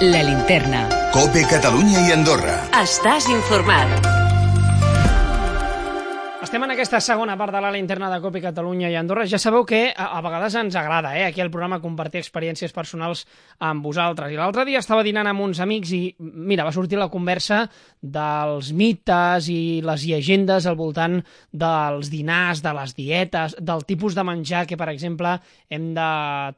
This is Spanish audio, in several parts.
La linterna. Cope Catalunya i Andorra. Estàs informat. Estem en aquesta segona part de la linterna de Copi Catalunya i Andorra. Ja sabeu que a, a vegades ens agrada, eh, aquí al programa, compartir experiències personals amb vosaltres. I l'altre dia estava dinant amb uns amics i, mira, va sortir la conversa dels mites i les llegendes al voltant dels dinars, de les dietes, del tipus de menjar que, per exemple, hem de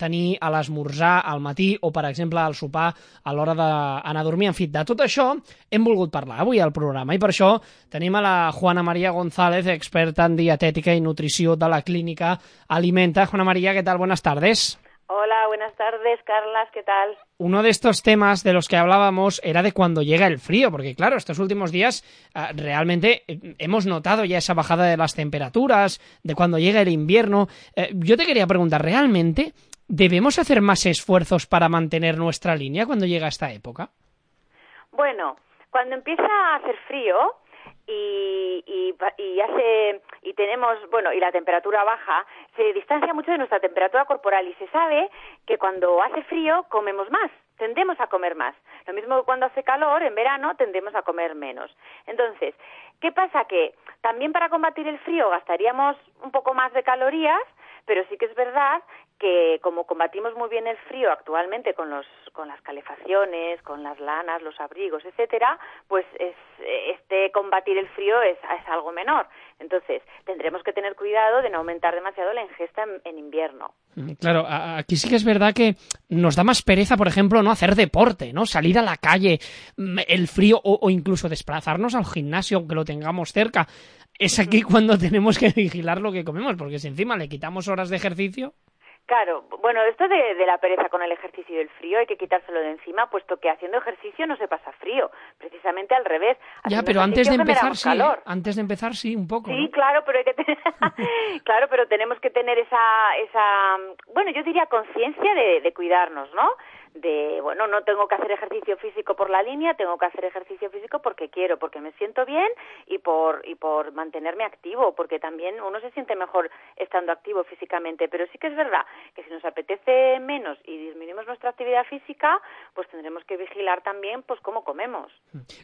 tenir a l'esmorzar al matí o, per exemple, al sopar a l'hora d'anar a dormir. En fi, de tot això hem volgut parlar avui al programa i per això tenim a la Juana María González, experta en dietética y nutrición de la clínica Alimenta. Juana María, ¿qué tal? Buenas tardes. Hola, buenas tardes, Carlas, ¿qué tal? Uno de estos temas de los que hablábamos era de cuando llega el frío, porque claro, estos últimos días ah, realmente eh, hemos notado ya esa bajada de las temperaturas, de cuando llega el invierno. Eh, yo te quería preguntar, ¿realmente debemos hacer más esfuerzos para mantener nuestra línea cuando llega esta época? Bueno, cuando empieza a hacer frío, y, y, y, hace y tenemos bueno y la temperatura baja se distancia mucho de nuestra temperatura corporal y se sabe que cuando hace frío comemos más tendemos a comer más. Lo mismo que cuando hace calor en verano tendemos a comer menos. Entonces qué pasa que también para combatir el frío gastaríamos un poco más de calorías pero sí que es verdad que como combatimos muy bien el frío actualmente con los con las calefacciones, con las lanas, los abrigos, etcétera, pues es, este combatir el frío es, algo menor. Entonces, tendremos que tener cuidado de no aumentar demasiado la ingesta en, invierno. Mm, claro, aquí sí que es verdad que nos da más pereza, por ejemplo, no hacer deporte, ¿no? Salir a la calle, mm, el frío o, o incluso desplazarnos al gimnasio aunque lo tengamos cerca. Es aquí cuando tenemos que vigilar lo que comemos, porque si encima le quitamos horas de ejercicio. Claro, bueno, esto de, de, la pereza con el ejercicio y el frío hay que quitárselo de encima, puesto que haciendo ejercicio no se pasa frío, precisamente al revés. ya, pero antes de empezar sí, antes de empezar sí, un poco. Sí, ¿no? claro, pero hay que tener, claro, pero tenemos que tener esa, esa, bueno, yo diría conciencia de, de cuidarnos, ¿no? De, bueno, no tengo que hacer ejercicio físico por la línea, tengo que hacer ejercicio físico porque quiero, porque me siento bien y por, y por mantenerme activo, porque también uno se siente mejor estando activo físicamente. Pero sí que es verdad que si nos apetece menos y disminuimos nuestra actividad física, pues tendremos que vigilar también pues cómo comemos.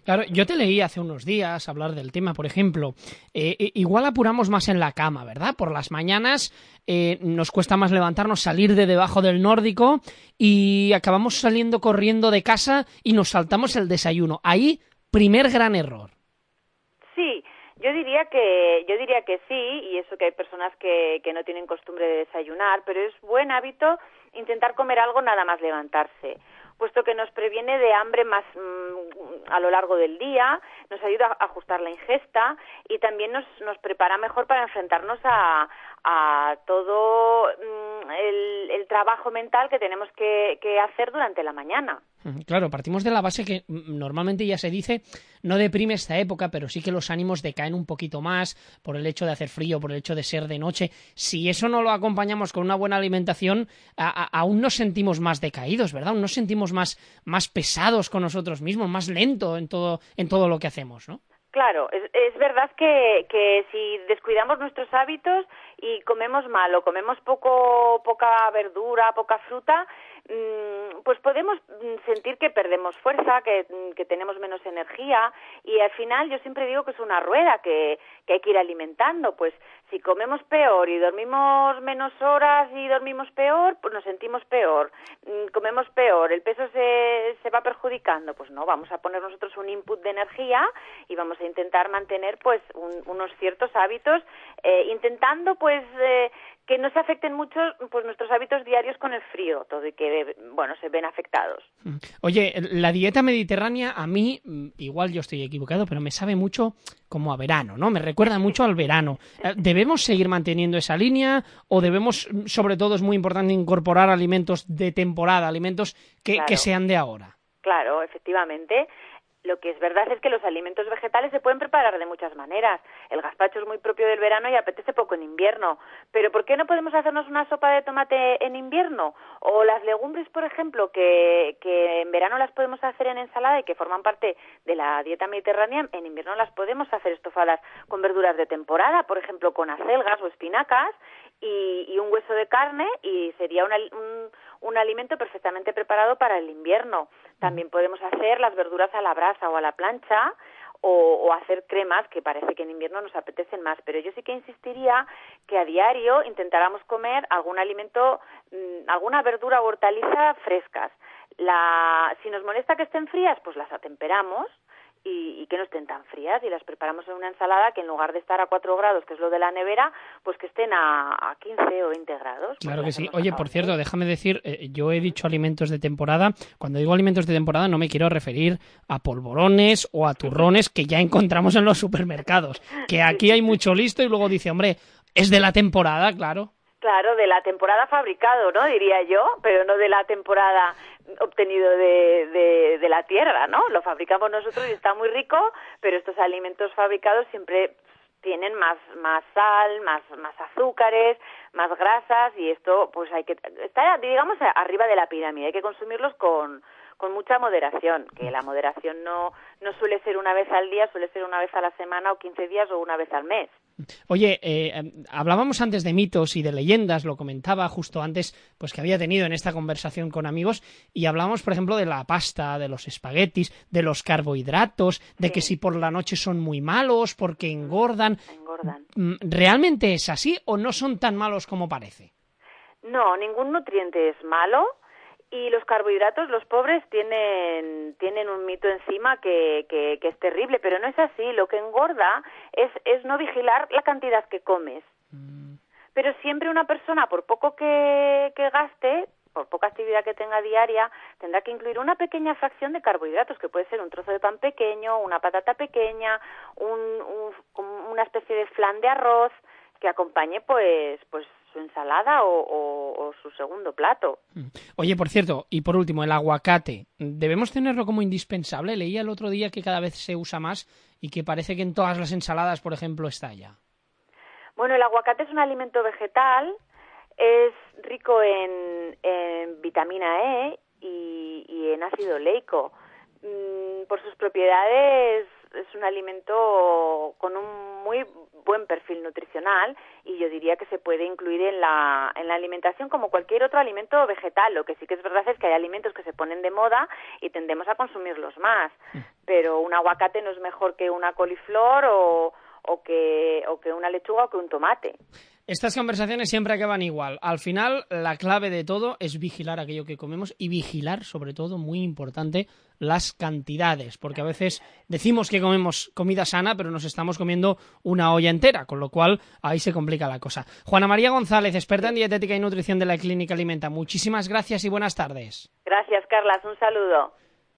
Claro, yo te leí hace unos días hablar del tema, por ejemplo, eh, igual apuramos más en la cama, ¿verdad? Por las mañanas eh, nos cuesta más levantarnos, salir de debajo del nórdico y acabamos saliendo corriendo de casa y nos saltamos el desayuno. Ahí, primer gran error. Sí, yo diría que yo diría que sí y eso que hay personas que, que no tienen costumbre de desayunar, pero es buen hábito intentar comer algo nada más levantarse puesto que nos previene de hambre más mmm, a lo largo del día, nos ayuda a ajustar la ingesta y también nos, nos prepara mejor para enfrentarnos a, a todo mmm, el, trabajo mental que tenemos que, hacer durante la mañana. Claro, partimos de la base que normalmente ya se dice, no deprime esta época, pero sí que los ánimos decaen un poquito más por el hecho de hacer frío, por el hecho de ser de noche. Si eso no lo acompañamos con una buena alimentación, aún nos sentimos más decaídos, ¿verdad? Aún nos sentimos más, más pesados con nosotros mismos, más lento en todo, en todo lo que hacemos, ¿no? Claro, es, es verdad que, que si descuidamos nuestros hábitos y comemos mal o comemos poco, poca verdura, poca fruta, Mm, pues podemos mm, sentir que perdemos fuerza, que, mm, que, tenemos menos energía y al final yo siempre digo que es una rueda que, que hay que ir alimentando. Pues si comemos peor y dormimos menos horas y dormimos peor, pues nos sentimos peor. Comemos peor, el peso se, se va perjudicando. Pues no, vamos a poner nosotros un input de energía y vamos a intentar mantener pues un, unos ciertos hábitos, eh, intentando pues eh, que no se afecten mucho pues nuestros hábitos diarios con el frío, todo y que bueno, se ven afectados. Oye, la dieta mediterránea a mí mm, igual yo estoy equivocado, pero me sabe mucho como a verano, ¿no? Me recuerda mucho al verano. Eh, ¿Debemos seguir manteniendo esa línea o debemos sobre todo es muy importante incorporar alimentos de temporada, alimentos que, claro. que sean de ahora? Claro, efectivamente. Lo que es verdad es que los alimentos vegetales se pueden preparar de muchas maneras. El gazpacho es muy propio del verano y apetece poco en invierno. Pero ¿por qué no podemos hacernos una sopa de tomate en invierno? O las legumbres, por ejemplo, que, que en verano las podemos hacer en ensalada y que forman parte de la dieta mediterránea, en invierno las podemos hacer estofadas con verduras de temporada, por ejemplo, con acelgas o espinacas, y, un hueso de carne y sería un, un, alimento perfectamente preparado para el invierno. También podemos hacer las verduras a la brasa o a la plancha o, hacer cremas que parece que en invierno nos apetecen más. Pero yo sí que insistiría que a diario intentáramos comer algún alimento, mm, alguna verdura o hortaliza frescas. La, si nos molesta que estén frías, pues las atemperamos y, que no estén tan frías y las preparamos en una ensalada que en lugar de estar a 4 grados, que es lo de la nevera, pues que estén a, a 15 o 20 grados. Claro que sí. Oye, por cierto, déjame decir, eh, yo he dicho alimentos de temporada. Cuando digo alimentos de temporada no me quiero referir a polvorones o a turrones que ya encontramos en los supermercados. Que aquí hay mucho listo y luego dice, hombre, es de la temporada, claro. Claro, de la temporada fabricado, ¿no? Diría yo, pero no de la temporada obtenido de, de, la tierra, ¿no? Lo fabricamos nosotros y está muy rico, pero estos alimentos fabricados siempre tienen más más sal, más más azúcares, más grasas y esto pues hay que está digamos arriba de la pirámide, hay que consumirlos con con mucha moderación, que la moderación no no suele ser una vez al día, suele ser una vez a la semana o 15 días o una vez al mes. Oye, eh, em, hablábamos antes de mitos y de leyendas, lo comentaba justo antes, pues que había tenido en esta conversación con amigos, y hablamos, por ejemplo, de la pasta, de los espaguetis, de los carbohidratos, de que si por la noche son muy malos porque engordan. engordan. Mm, ¿Realmente es así o no son tan malos como parece? No, ningún nutriente es malo y los carbohidratos, los pobres tienen, tienen un mito encima que, que, es terrible, pero no es así. Lo que engorda es, es no vigilar la cantidad que comes. Mm. Pero siempre una persona, por poco que, que gaste, por poca actividad que tenga diaria, tendrá que incluir una pequeña fracción de carbohidratos, que puede ser un trozo de pan pequeño, una patata pequeña, un, una especie de flan de arroz que acompañe pues pues ensalada o, su segundo plato. Mm. Oye, por cierto, y por último, el aguacate. ¿Debemos tenerlo como indispensable? Leía el otro día que cada vez se usa más y que parece que en todas las ensaladas, por ejemplo, está ya. Bueno, el aguacate es un alimento vegetal, es rico en, vitamina E y, en ácido leico. Mm, por sus propiedades es un alimento con un muy buen perfil nutricional y yo diría que se puede incluir en la, en la alimentación como cualquier otro alimento vegetal. Lo que sí que es verdad es que hay alimentos que se ponen de moda y tendemos a consumirlos más. Mm. Pero un aguacate no es mejor que una coliflor o, o, que, o que una lechuga o que un tomate. Estas conversaciones siempre acaban igual. Al final, la clave de todo es vigilar aquello que comemos y vigilar, sobre todo, muy importante, las cantidades, porque a veces decimos que comemos comida sana, pero nos estamos comiendo una olla entera, con lo cual ahí se complica la cosa. Juana María González, experta en dietética y nutrición de la Clínica Alimenta, muchísimas gracias y buenas tardes. Gracias, Carlas. Un saludo.